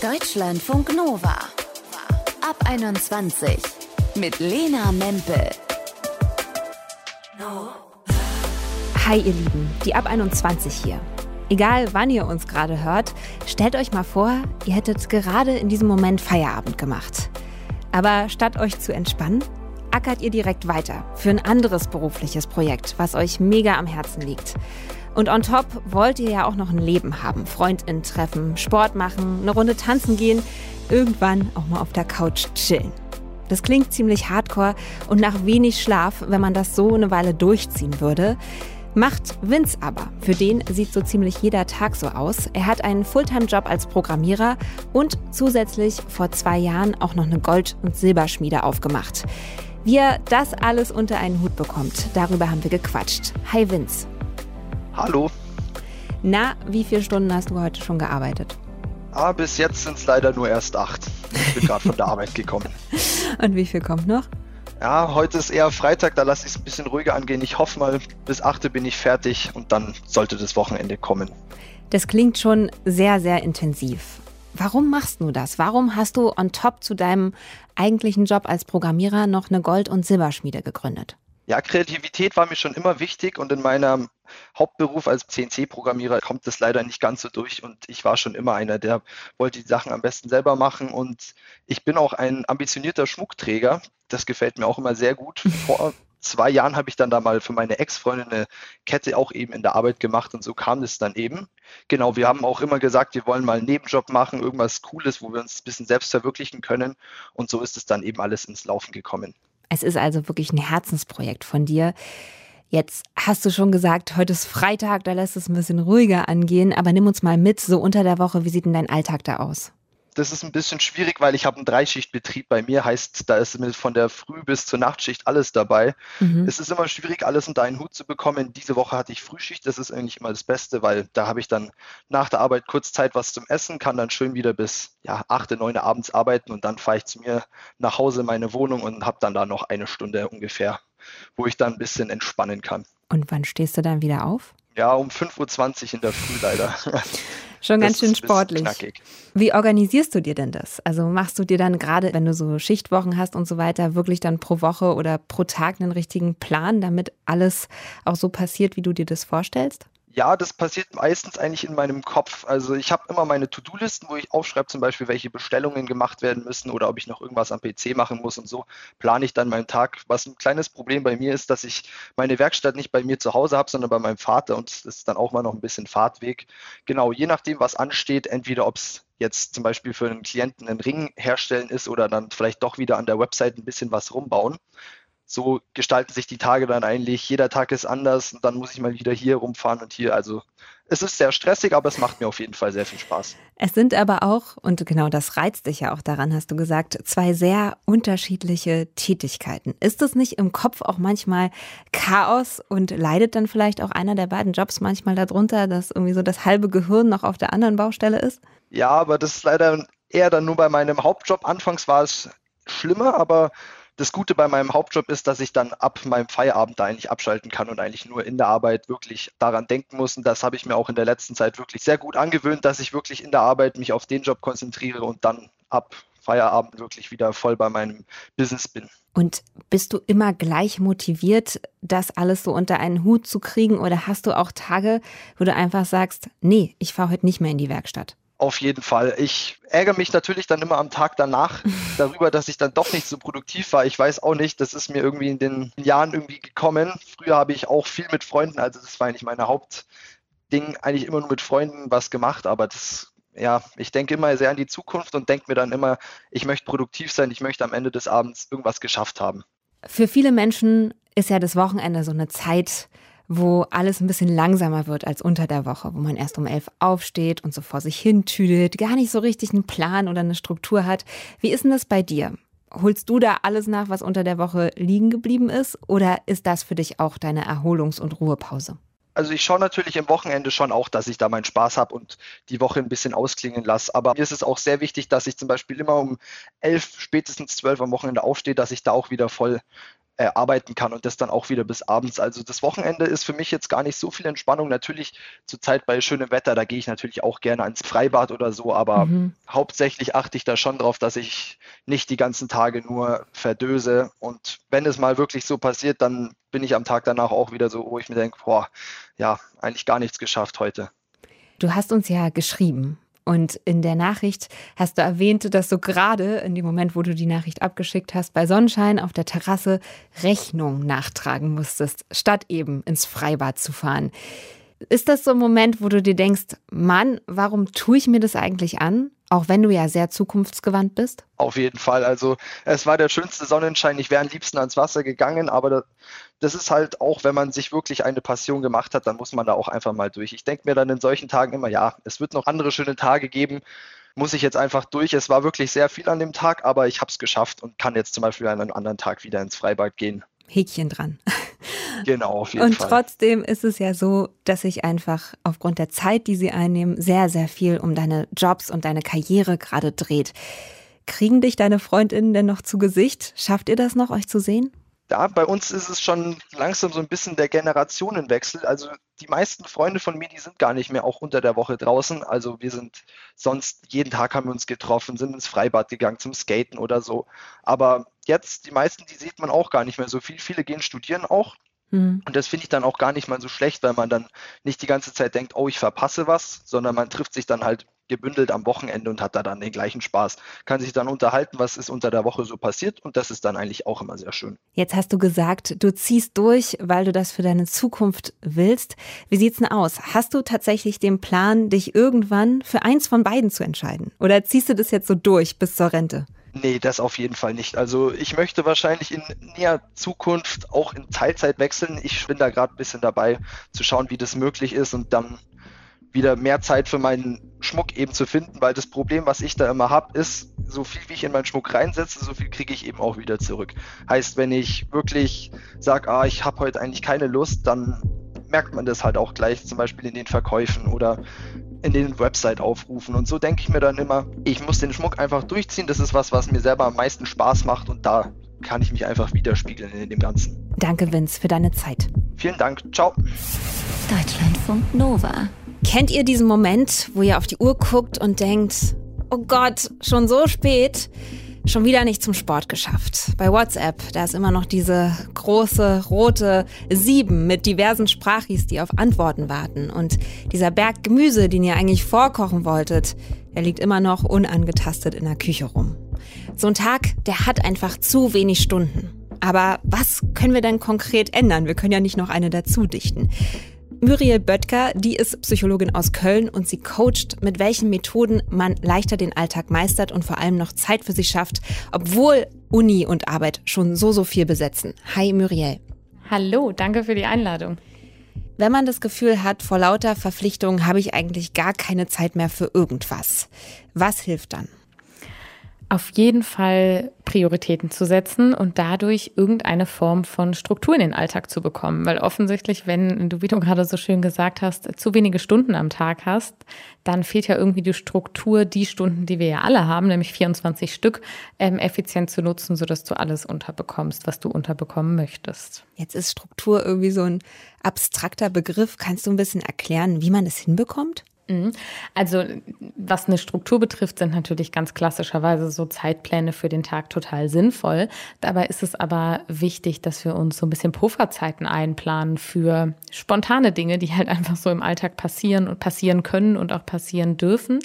Deutschlandfunk Nova. Ab 21 mit Lena Mempel. Hi ihr Lieben, die Ab 21 hier. Egal wann ihr uns gerade hört, stellt euch mal vor, ihr hättet gerade in diesem Moment Feierabend gemacht. Aber statt euch zu entspannen, ackert ihr direkt weiter für ein anderes berufliches Projekt, was euch mega am Herzen liegt. Und on top wollt ihr ja auch noch ein Leben haben, Freundinnen treffen, Sport machen, eine Runde tanzen gehen, irgendwann auch mal auf der Couch chillen. Das klingt ziemlich hardcore und nach wenig Schlaf, wenn man das so eine Weile durchziehen würde. Macht Vince aber. Für den sieht so ziemlich jeder Tag so aus. Er hat einen Fulltime-Job als Programmierer und zusätzlich vor zwei Jahren auch noch eine Gold- und Silberschmiede aufgemacht. Wie er das alles unter einen Hut bekommt, darüber haben wir gequatscht. Hi Vince. Hallo. Na, wie viele Stunden hast du heute schon gearbeitet? Ah, bis jetzt sind es leider nur erst acht. Ich bin gerade von der Arbeit gekommen. Und wie viel kommt noch? Ja, heute ist eher Freitag, da lasse ich es ein bisschen ruhiger angehen. Ich hoffe mal, bis 8 bin ich fertig und dann sollte das Wochenende kommen. Das klingt schon sehr, sehr intensiv. Warum machst du das? Warum hast du on top zu deinem eigentlichen Job als Programmierer noch eine Gold- und Silberschmiede gegründet? Ja, Kreativität war mir schon immer wichtig und in meinem Hauptberuf als CNC-Programmierer kommt das leider nicht ganz so durch und ich war schon immer einer, der wollte die Sachen am besten selber machen und ich bin auch ein ambitionierter Schmuckträger. Das gefällt mir auch immer sehr gut. Vor zwei Jahren habe ich dann da mal für meine Ex-Freundin eine Kette auch eben in der Arbeit gemacht und so kam es dann eben. Genau, wir haben auch immer gesagt, wir wollen mal einen Nebenjob machen, irgendwas Cooles, wo wir uns ein bisschen selbst verwirklichen können und so ist es dann eben alles ins Laufen gekommen. Es ist also wirklich ein Herzensprojekt von dir. Jetzt hast du schon gesagt, heute ist Freitag, da lässt es ein bisschen ruhiger angehen, aber nimm uns mal mit, so unter der Woche, wie sieht denn dein Alltag da aus? Das ist ein bisschen schwierig, weil ich habe einen Dreischichtbetrieb bei mir, heißt, da ist von der Früh bis zur Nachtschicht alles dabei. Mhm. Es ist immer schwierig, alles unter einen Hut zu bekommen. Diese Woche hatte ich Frühschicht, das ist eigentlich immer das Beste, weil da habe ich dann nach der Arbeit kurz Zeit was zum Essen, kann dann schön wieder bis ja, 8, 9 abends arbeiten und dann fahre ich zu mir nach Hause in meine Wohnung und habe dann da noch eine Stunde ungefähr, wo ich dann ein bisschen entspannen kann. Und wann stehst du dann wieder auf? Ja, um 5.20 Uhr in der Früh leider. Schon ganz schön sportlich. Wie organisierst du dir denn das? Also machst du dir dann gerade, wenn du so Schichtwochen hast und so weiter, wirklich dann pro Woche oder pro Tag einen richtigen Plan, damit alles auch so passiert, wie du dir das vorstellst? Ja, das passiert meistens eigentlich in meinem Kopf. Also ich habe immer meine To-Do-Listen, wo ich aufschreibe zum Beispiel, welche Bestellungen gemacht werden müssen oder ob ich noch irgendwas am PC machen muss und so plane ich dann meinen Tag. Was ein kleines Problem bei mir ist, dass ich meine Werkstatt nicht bei mir zu Hause habe, sondern bei meinem Vater und das ist dann auch mal noch ein bisschen Fahrtweg. Genau, je nachdem, was ansteht, entweder ob es jetzt zum Beispiel für einen Klienten einen Ring herstellen ist oder dann vielleicht doch wieder an der Website ein bisschen was rumbauen so gestalten sich die Tage dann eigentlich. Jeder Tag ist anders und dann muss ich mal wieder hier rumfahren und hier. Also es ist sehr stressig, aber es macht mir auf jeden Fall sehr viel Spaß. Es sind aber auch, und genau das reizt dich ja auch daran, hast du gesagt, zwei sehr unterschiedliche Tätigkeiten. Ist es nicht im Kopf auch manchmal Chaos und leidet dann vielleicht auch einer der beiden Jobs manchmal darunter, dass irgendwie so das halbe Gehirn noch auf der anderen Baustelle ist? Ja, aber das ist leider eher dann nur bei meinem Hauptjob. Anfangs war es schlimmer, aber das Gute bei meinem Hauptjob ist, dass ich dann ab meinem Feierabend da eigentlich abschalten kann und eigentlich nur in der Arbeit wirklich daran denken muss. Und das habe ich mir auch in der letzten Zeit wirklich sehr gut angewöhnt, dass ich wirklich in der Arbeit mich auf den Job konzentriere und dann ab Feierabend wirklich wieder voll bei meinem Business bin. Und bist du immer gleich motiviert, das alles so unter einen Hut zu kriegen? Oder hast du auch Tage, wo du einfach sagst, nee, ich fahre heute nicht mehr in die Werkstatt? Auf jeden Fall. Ich ärgere mich natürlich dann immer am Tag danach darüber, dass ich dann doch nicht so produktiv war. Ich weiß auch nicht, das ist mir irgendwie in den Jahren irgendwie gekommen. Früher habe ich auch viel mit Freunden, also das war eigentlich mein Hauptding, eigentlich immer nur mit Freunden was gemacht, aber das, ja, ich denke immer sehr an die Zukunft und denke mir dann immer, ich möchte produktiv sein, ich möchte am Ende des Abends irgendwas geschafft haben. Für viele Menschen ist ja das Wochenende so eine Zeit, wo alles ein bisschen langsamer wird als unter der Woche, wo man erst um elf aufsteht und so vor sich hin tüdelt, gar nicht so richtig einen Plan oder eine Struktur hat. Wie ist denn das bei dir? Holst du da alles nach, was unter der Woche liegen geblieben ist? Oder ist das für dich auch deine Erholungs- und Ruhepause? Also ich schaue natürlich am Wochenende schon auch, dass ich da meinen Spaß habe und die Woche ein bisschen ausklingen lasse. Aber mir ist es auch sehr wichtig, dass ich zum Beispiel immer um elf, spätestens zwölf am Wochenende aufstehe, dass ich da auch wieder voll äh, arbeiten kann und das dann auch wieder bis abends. Also das Wochenende ist für mich jetzt gar nicht so viel Entspannung. Natürlich zurzeit bei schönem Wetter, da gehe ich natürlich auch gerne ans Freibad oder so, aber mhm. hauptsächlich achte ich da schon drauf, dass ich nicht die ganzen Tage nur verdöse. Und wenn es mal wirklich so passiert, dann bin ich am Tag danach auch wieder so, wo ich mir denke, boah, ja, eigentlich gar nichts geschafft heute. Du hast uns ja geschrieben und in der Nachricht hast du erwähnt, dass du gerade in dem Moment, wo du die Nachricht abgeschickt hast, bei Sonnenschein auf der Terrasse Rechnung nachtragen musstest, statt eben ins Freibad zu fahren. Ist das so ein Moment, wo du dir denkst, Mann, warum tue ich mir das eigentlich an? Auch wenn du ja sehr zukunftsgewandt bist? Auf jeden Fall. Also es war der schönste Sonnenschein. Ich wäre am liebsten ans Wasser gegangen, aber das ist halt auch, wenn man sich wirklich eine Passion gemacht hat, dann muss man da auch einfach mal durch. Ich denke mir dann in solchen Tagen immer, ja, es wird noch andere schöne Tage geben, muss ich jetzt einfach durch. Es war wirklich sehr viel an dem Tag, aber ich habe es geschafft und kann jetzt zum Beispiel an einem anderen Tag wieder ins Freibad gehen. Häkchen dran. Genau, auf jeden und Fall. Und trotzdem ist es ja so, dass sich einfach aufgrund der Zeit, die sie einnehmen, sehr, sehr viel um deine Jobs und deine Karriere gerade dreht. Kriegen dich deine Freundinnen denn noch zu Gesicht? Schafft ihr das noch, euch zu sehen? Da bei uns ist es schon langsam so ein bisschen der Generationenwechsel. Also die meisten Freunde von mir, die sind gar nicht mehr auch unter der Woche draußen. Also wir sind sonst jeden Tag haben wir uns getroffen, sind ins Freibad gegangen zum Skaten oder so. Aber jetzt die meisten, die sieht man auch gar nicht mehr so viel. Viele gehen studieren auch. Mhm. Und das finde ich dann auch gar nicht mal so schlecht, weil man dann nicht die ganze Zeit denkt, oh, ich verpasse was, sondern man trifft sich dann halt gebündelt am Wochenende und hat da dann den gleichen Spaß. Kann sich dann unterhalten, was ist unter der Woche so passiert und das ist dann eigentlich auch immer sehr schön. Jetzt hast du gesagt, du ziehst durch, weil du das für deine Zukunft willst. Wie sieht's denn aus? Hast du tatsächlich den Plan, dich irgendwann für eins von beiden zu entscheiden? Oder ziehst du das jetzt so durch bis zur Rente? Nee, das auf jeden Fall nicht. Also ich möchte wahrscheinlich in näher Zukunft auch in Teilzeit wechseln. Ich bin da gerade ein bisschen dabei zu schauen, wie das möglich ist und dann wieder mehr Zeit für meinen Schmuck eben zu finden, weil das Problem, was ich da immer habe, ist, so viel wie ich in meinen Schmuck reinsetze, so viel kriege ich eben auch wieder zurück. Heißt, wenn ich wirklich sage, ah, ich habe heute eigentlich keine Lust, dann merkt man das halt auch gleich, zum Beispiel in den Verkäufen oder in den Website-Aufrufen. Und so denke ich mir dann immer, ich muss den Schmuck einfach durchziehen. Das ist was, was mir selber am meisten Spaß macht und da kann ich mich einfach widerspiegeln in dem Ganzen. Danke, Vince, für deine Zeit. Vielen Dank. Ciao. Deutschlandfunk Nova. Kennt ihr diesen Moment, wo ihr auf die Uhr guckt und denkt, oh Gott, schon so spät? Schon wieder nicht zum Sport geschafft. Bei WhatsApp, da ist immer noch diese große rote Sieben mit diversen Sprachis, die auf Antworten warten. Und dieser Berg Gemüse, den ihr eigentlich vorkochen wolltet, der liegt immer noch unangetastet in der Küche rum. So ein Tag, der hat einfach zu wenig Stunden. Aber was können wir denn konkret ändern? Wir können ja nicht noch eine dazu dichten. Muriel Böttger, die ist Psychologin aus Köln und sie coacht, mit welchen Methoden man leichter den Alltag meistert und vor allem noch Zeit für sich schafft, obwohl Uni und Arbeit schon so, so viel besetzen. Hi Muriel. Hallo, danke für die Einladung. Wenn man das Gefühl hat, vor lauter Verpflichtungen habe ich eigentlich gar keine Zeit mehr für irgendwas. Was hilft dann? Auf jeden Fall Prioritäten zu setzen und dadurch irgendeine Form von Struktur in den Alltag zu bekommen. Weil offensichtlich, wenn du, wie du gerade so schön gesagt hast, zu wenige Stunden am Tag hast, dann fehlt ja irgendwie die Struktur, die Stunden, die wir ja alle haben, nämlich 24 Stück, ähm, effizient zu nutzen, sodass du alles unterbekommst, was du unterbekommen möchtest. Jetzt ist Struktur irgendwie so ein abstrakter Begriff. Kannst du ein bisschen erklären, wie man das hinbekommt? Mhm. Also was eine Struktur betrifft, sind natürlich ganz klassischerweise so Zeitpläne für den Tag total sinnvoll. Dabei ist es aber wichtig, dass wir uns so ein bisschen Pufferzeiten einplanen für spontane Dinge, die halt einfach so im Alltag passieren und passieren können und auch passieren dürfen.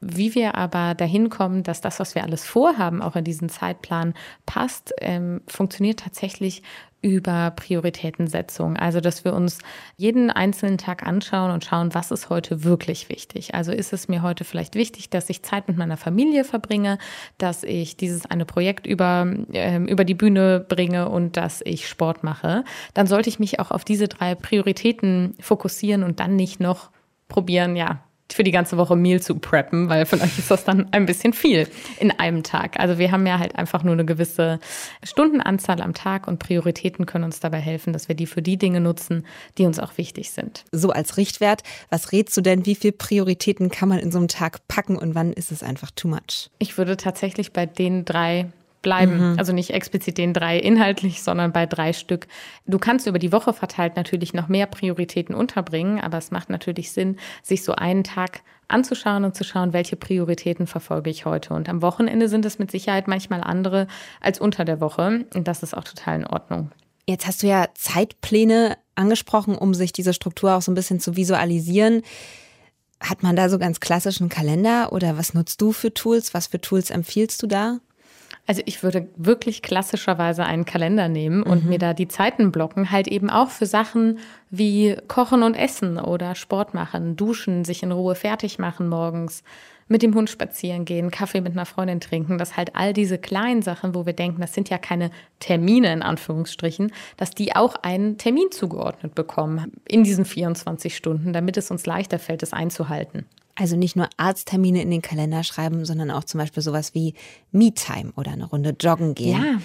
Wie wir aber dahin kommen, dass das, was wir alles vorhaben, auch in diesen Zeitplan passt, ähm, funktioniert tatsächlich über Prioritätensetzung. Also, dass wir uns jeden einzelnen Tag anschauen und schauen, was ist heute wirklich wichtig. Also ist es mir heute vielleicht wichtig, dass ich Zeit mit meiner Familie verbringe, dass ich dieses eine Projekt über, äh, über die Bühne bringe und dass ich Sport mache. Dann sollte ich mich auch auf diese drei Prioritäten fokussieren und dann nicht noch probieren, ja, für die ganze Woche Meal zu preppen, weil vielleicht ist das dann ein bisschen viel in einem Tag. Also wir haben ja halt einfach nur eine gewisse Stundenanzahl am Tag und Prioritäten können uns dabei helfen, dass wir die für die Dinge nutzen, die uns auch wichtig sind. So als Richtwert, was rätst du denn, wie viele Prioritäten kann man in so einem Tag packen und wann ist es einfach too much? Ich würde tatsächlich bei den drei bleiben. Mhm. Also nicht explizit den drei inhaltlich, sondern bei drei Stück. Du kannst über die Woche verteilt natürlich noch mehr Prioritäten unterbringen, aber es macht natürlich Sinn, sich so einen Tag anzuschauen und zu schauen, welche Prioritäten verfolge ich heute. Und am Wochenende sind es mit Sicherheit manchmal andere als unter der Woche. Und das ist auch total in Ordnung. Jetzt hast du ja Zeitpläne angesprochen, um sich diese Struktur auch so ein bisschen zu visualisieren. Hat man da so ganz klassischen Kalender oder was nutzt du für Tools? Was für Tools empfiehlst du da? Also ich würde wirklich klassischerweise einen Kalender nehmen und mhm. mir da die Zeiten blocken, halt eben auch für Sachen wie Kochen und Essen oder Sport machen, duschen, sich in Ruhe fertig machen morgens, mit dem Hund spazieren gehen, Kaffee mit einer Freundin trinken, dass halt all diese kleinen Sachen, wo wir denken, das sind ja keine Termine in Anführungsstrichen, dass die auch einen Termin zugeordnet bekommen in diesen 24 Stunden, damit es uns leichter fällt, es einzuhalten. Also nicht nur Arzttermine in den Kalender schreiben, sondern auch zum Beispiel sowas wie Me-Time oder eine Runde joggen gehen. Ja,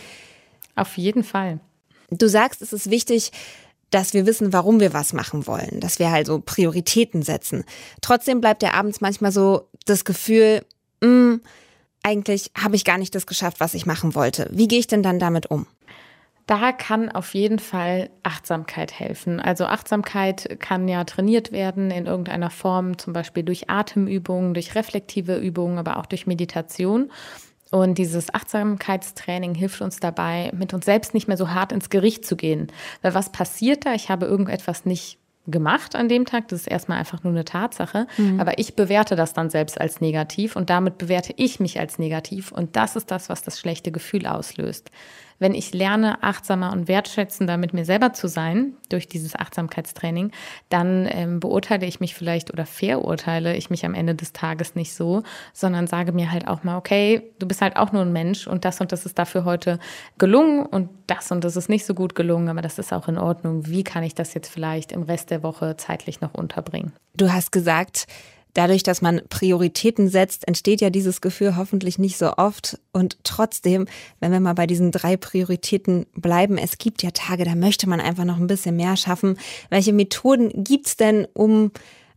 auf jeden Fall. Du sagst, es ist wichtig, dass wir wissen, warum wir was machen wollen, dass wir also Prioritäten setzen. Trotzdem bleibt ja abends manchmal so das Gefühl, mh, hm, eigentlich habe ich gar nicht das geschafft, was ich machen wollte. Wie gehe ich denn dann damit um? Da kann auf jeden Fall Achtsamkeit helfen. Also Achtsamkeit kann ja trainiert werden in irgendeiner Form, zum Beispiel durch Atemübungen, durch reflektive Übungen, aber auch durch Meditation. Und dieses Achtsamkeitstraining hilft uns dabei, mit uns selbst nicht mehr so hart ins Gericht zu gehen. Weil was passiert da? Ich habe irgendetwas nicht gemacht an dem Tag. Das ist erstmal einfach nur eine Tatsache. Mhm. Aber ich bewerte das dann selbst als negativ und damit bewerte ich mich als negativ. Und das ist das, was das schlechte Gefühl auslöst wenn ich lerne, achtsamer und wertschätzender mit mir selber zu sein durch dieses Achtsamkeitstraining, dann ähm, beurteile ich mich vielleicht oder verurteile ich mich am Ende des Tages nicht so, sondern sage mir halt auch mal, okay, du bist halt auch nur ein Mensch und das und das ist dafür heute gelungen und das und das ist nicht so gut gelungen, aber das ist auch in Ordnung. Wie kann ich das jetzt vielleicht im Rest der Woche zeitlich noch unterbringen? Du hast gesagt, Dadurch, dass man Prioritäten setzt, entsteht ja dieses Gefühl hoffentlich nicht so oft. Und trotzdem, wenn wir mal bei diesen drei Prioritäten bleiben, es gibt ja Tage, da möchte man einfach noch ein bisschen mehr schaffen. Welche Methoden gibt's denn, um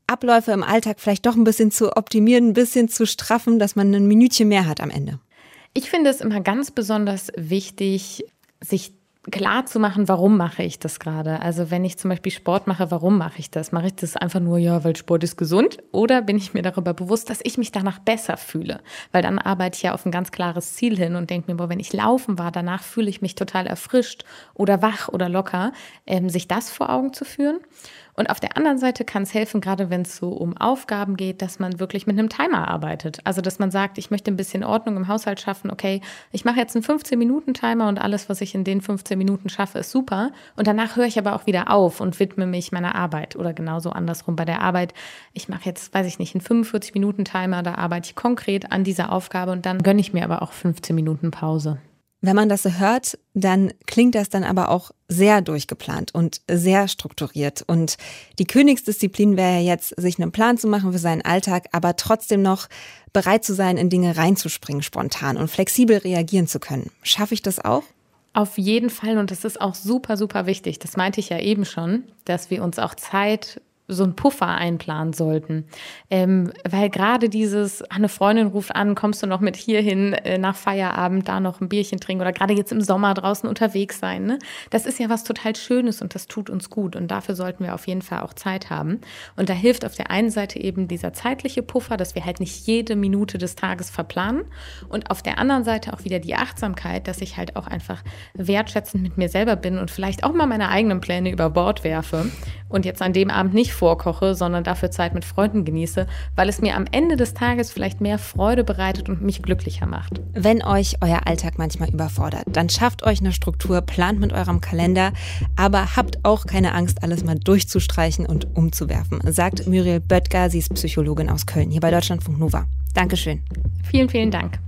Abläufe im Alltag vielleicht doch ein bisschen zu optimieren, ein bisschen zu straffen, dass man ein Minütchen mehr hat am Ende? Ich finde es immer ganz besonders wichtig, sich klar zu machen, warum mache ich das gerade? Also wenn ich zum Beispiel Sport mache, warum mache ich das? Mache ich das einfach nur, ja, weil Sport ist gesund? Oder bin ich mir darüber bewusst, dass ich mich danach besser fühle? Weil dann arbeite ich ja auf ein ganz klares Ziel hin und denke mir, boah, wenn ich laufen war, danach fühle ich mich total erfrischt oder wach oder locker, ähm, sich das vor Augen zu führen. Und auf der anderen Seite kann es helfen, gerade wenn es so um Aufgaben geht, dass man wirklich mit einem Timer arbeitet. Also, dass man sagt, ich möchte ein bisschen Ordnung im Haushalt schaffen. Okay, ich mache jetzt einen 15-Minuten-Timer und alles, was ich in den 15 Minuten schaffe, ist super. Und danach höre ich aber auch wieder auf und widme mich meiner Arbeit. Oder genauso andersrum bei der Arbeit. Ich mache jetzt, weiß ich nicht, einen 45-Minuten-Timer, da arbeite ich konkret an dieser Aufgabe und dann gönne ich mir aber auch 15 Minuten Pause. Wenn man das so hört, dann klingt das dann aber auch sehr durchgeplant und sehr strukturiert. Und die Königsdisziplin wäre ja jetzt, sich einen Plan zu machen für seinen Alltag, aber trotzdem noch bereit zu sein, in Dinge reinzuspringen spontan und flexibel reagieren zu können. Schaffe ich das auch? Auf jeden Fall und das ist auch super, super wichtig. Das meinte ich ja eben schon, dass wir uns auch Zeit so einen Puffer einplanen sollten. Ähm, weil gerade dieses, eine Freundin ruft an, kommst du noch mit hierhin äh, nach Feierabend, da noch ein Bierchen trinken oder gerade jetzt im Sommer draußen unterwegs sein. Ne? Das ist ja was total Schönes und das tut uns gut und dafür sollten wir auf jeden Fall auch Zeit haben. Und da hilft auf der einen Seite eben dieser zeitliche Puffer, dass wir halt nicht jede Minute des Tages verplanen und auf der anderen Seite auch wieder die Achtsamkeit, dass ich halt auch einfach wertschätzend mit mir selber bin und vielleicht auch mal meine eigenen Pläne über Bord werfe und jetzt an dem Abend nicht vorkoche, sondern dafür Zeit mit Freunden genieße, weil es mir am Ende des Tages vielleicht mehr Freude bereitet und mich glücklicher macht. Wenn euch euer Alltag manchmal überfordert, dann schafft euch eine Struktur, plant mit eurem Kalender, aber habt auch keine Angst, alles mal durchzustreichen und umzuwerfen, sagt Muriel Böttger, sie ist Psychologin aus Köln, hier bei Deutschlandfunk Nova. Dankeschön. Vielen, vielen Dank.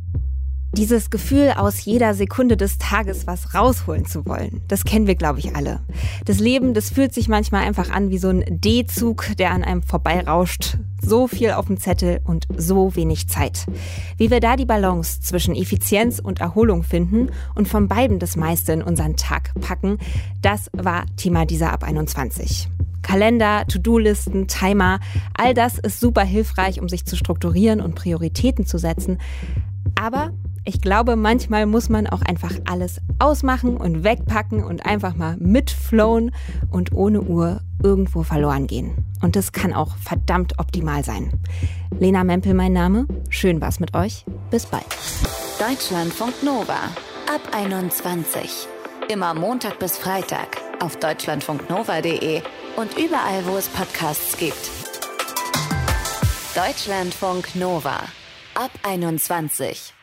Dieses Gefühl, aus jeder Sekunde des Tages was rausholen zu wollen, das kennen wir, glaube ich, alle. Das Leben, das fühlt sich manchmal einfach an wie so ein D-Zug, der an einem vorbeirauscht. So viel auf dem Zettel und so wenig Zeit. Wie wir da die Balance zwischen Effizienz und Erholung finden und von beiden das meiste in unseren Tag packen, das war Thema dieser Ab 21. Kalender, To-Do-Listen, Timer, all das ist super hilfreich, um sich zu strukturieren und Prioritäten zu setzen. Aber Ich glaube, manchmal muss man auch einfach alles ausmachen und wegpacken und einfach mal mitflowen und ohne Uhr irgendwo verloren gehen. Und das kann auch verdammt optimal sein. Lena Mempel mein Name. Schön war's mit euch. Bis bald. Deutschlandfunk Nova. Ab 21. Immer Montag bis Freitag auf deutschlandfunknova.de und überall, wo es Podcasts gibt. Deutschlandfunk Nova. Ab 21.